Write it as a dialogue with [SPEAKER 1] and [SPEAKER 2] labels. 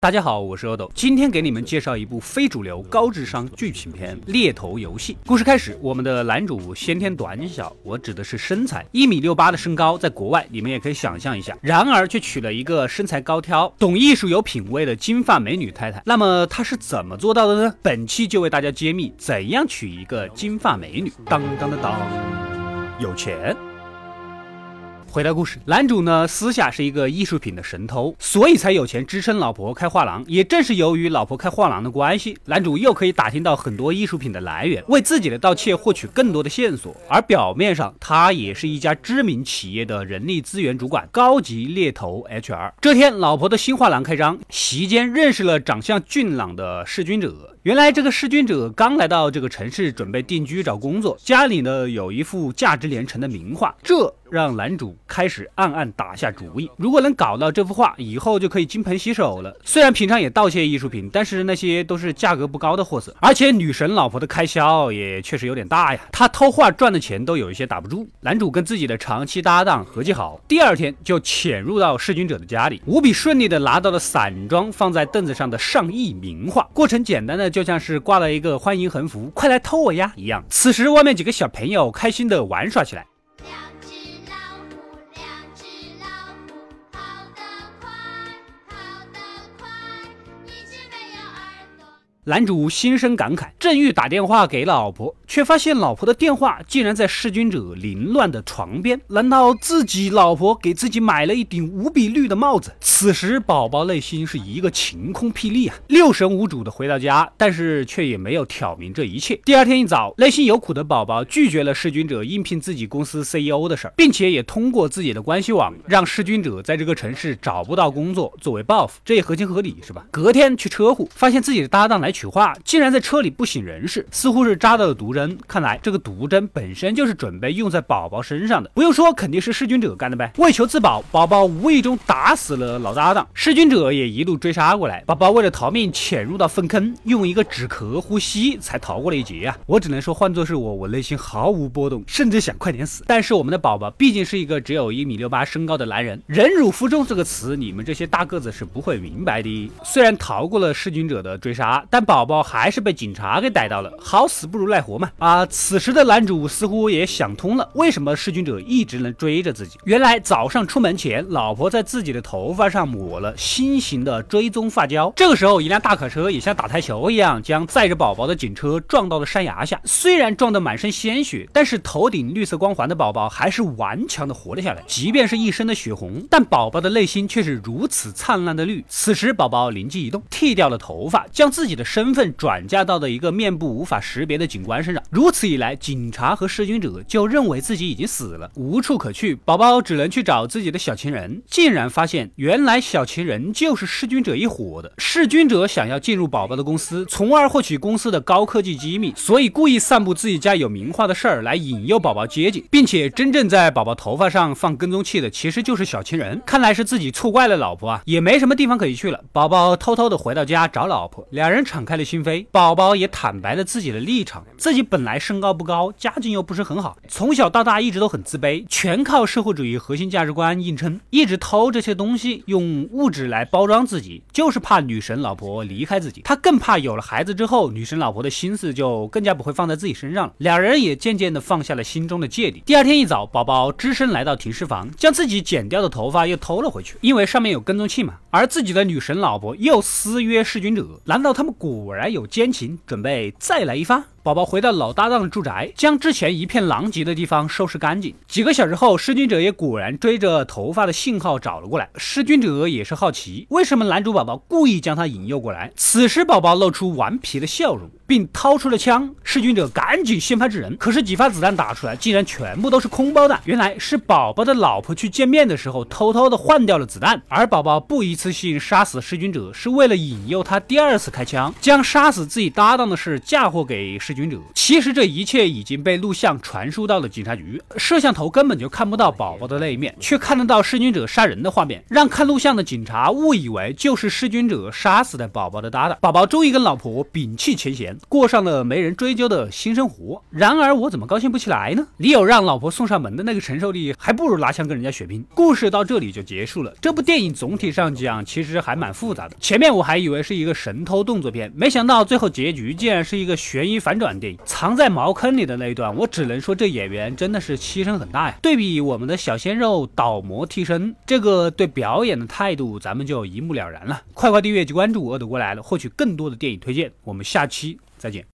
[SPEAKER 1] 大家好，我是阿斗，今天给你们介绍一部非主流高智商剧情片《猎头游戏》。故事开始，我们的男主先天短小，我指的是身材，一米六八的身高，在国外你们也可以想象一下。然而却娶了一个身材高挑、懂艺术、有品位的金发美女太太。那么他是怎么做到的呢？本期就为大家揭秘怎样娶一个金发美女。当当当当，有钱。回到故事，男主呢私下是一个艺术品的神偷，所以才有钱支撑老婆开画廊。也正是由于老婆开画廊的关系，男主又可以打听到很多艺术品的来源，为自己的盗窃获取更多的线索。而表面上，他也是一家知名企业的人力资源主管，高级猎头 HR。这天，老婆的新画廊开张，席间认识了长相俊朗的弑君者。原来这个弑君者刚来到这个城市，准备定居找工作，家里呢有一幅价值连城的名画。这。让男主开始暗暗打下主意，如果能搞到这幅画，以后就可以金盆洗手了。虽然平常也盗窃艺术品，但是那些都是价格不高的货色，而且女神老婆的开销也确实有点大呀。她偷画赚的钱都有一些打不住。男主跟自己的长期搭档合计好，第二天就潜入到弑君者的家里，无比顺利的拿到了散装放在凳子上的上亿名画。过程简单的就像是挂了一个欢迎横幅，快来偷我呀一样。此时外面几个小朋友开心的玩耍起来。男主心生感慨，正欲打电话给老婆，却发现老婆的电话竟然在弑君者凌乱的床边。难道自己老婆给自己买了一顶无比绿的帽子？此时，宝宝内心是一个晴空霹雳啊，六神无主的回到家，但是却也没有挑明这一切。第二天一早，内心有苦的宝宝拒绝了弑君者应聘自己公司 CEO 的事儿，并且也通过自己的关系网让弑君者在这个城市找不到工作作为报复，这也合情合理是吧？隔天去车库，发现自己的搭档来。取画竟然在车里不省人事，似乎是扎到了毒针。看来这个毒针本身就是准备用在宝宝身上的。不用说，肯定是弑君者干的呗。为求自保，宝宝无意中打死了老搭档，弑君者也一路追杀过来。宝宝为了逃命，潜入到粪坑，用一个纸壳呼吸才逃过了一劫啊！我只能说，换作是我，我内心毫无波动，甚至想快点死。但是我们的宝宝毕竟是一个只有一米六八身高的男人，忍辱负重这个词，你们这些大个子是不会明白的。虽然逃过了弑君者的追杀，但宝宝还是被警察给逮到了，好死不如赖活嘛！啊，此时的男主似乎也想通了，为什么弑君者一直能追着自己？原来早上出门前，老婆在自己的头发上抹了新型的追踪发胶。这个时候，一辆大卡车也像打台球一样，将载着宝宝的警车撞到了山崖下。虽然撞得满身鲜血，但是头顶绿色光环的宝宝还是顽强的活了下来。即便是一身的血红，但宝宝的内心却是如此灿烂的绿。此时，宝宝灵机一动，剃掉了头发，将自己的身份。转嫁到了一个面部无法识别的警官身上，如此一来，警察和弑君者就认为自己已经死了，无处可去，宝宝只能去找自己的小情人。竟然发现，原来小情人就是弑君者一伙的。弑君者想要进入宝宝的公司，从而获取公司的高科技机密，所以故意散布自己家有名画的事儿来引诱宝宝接近，并且真正在宝宝头发上放跟踪器的，其实就是小情人。看来是自己错怪了老婆啊，也没什么地方可以去了。宝宝偷偷的回到家找老婆，两人敞开了心扉。宝宝也坦白了自己的立场，自己本来身高不高，家境又不是很好，从小到大一直都很自卑，全靠社会主义核心价值观硬撑，一直偷这些东西，用物质来包装自己，就是怕女神老婆离开自己。他更怕有了孩子之后，女神老婆的心思就更加不会放在自己身上了。两人也渐渐的放下了心中的芥蒂。第二天一早，宝宝只身来到停尸房，将自己剪掉的头发又偷了回去，因为上面有跟踪器嘛。而自己的女神老婆又私约弑君者，难道他们果然有？奸情，准备再来一发。宝宝回到老搭档的住宅，将之前一片狼藉的地方收拾干净。几个小时后，弑君者也果然追着头发的信号找了过来。弑君者也是好奇，为什么男主宝宝故意将他引诱过来？此时，宝宝露出顽皮的笑容，并掏出了枪。弑君者赶紧先发制人，可是几发子弹打出来，竟然全部都是空包弹。原来是宝宝的老婆去见面的时候，偷偷的换掉了子弹。而宝宝不一次性杀死弑君者，是为了引诱他第二次开枪，将杀死自己搭档的事嫁祸给弑。君者，其实这一切已经被录像传输到了警察局，摄像头根本就看不到宝宝的那一面，却看得到弑君者杀人的画面，让看录像的警察误以为就是弑君者杀死的宝宝的搭档。宝宝终于跟老婆摒弃前嫌，过上了没人追究的新生活。然而我怎么高兴不起来呢？你有让老婆送上门的那个承受力，还不如拿枪跟人家血拼。故事到这里就结束了。这部电影总体上讲，其实还蛮复杂的。前面我还以为是一个神偷动作片，没想到最后结局竟然是一个悬疑反转电影。藏在茅坑里的那一段，我只能说这演员真的是牺牲很大呀。对比我们的小鲜肉倒模替身，这个对表演的态度，咱们就一目了然了。快快订阅及关注，恶毒过来了，获取更多的电影推荐。我们下期再见。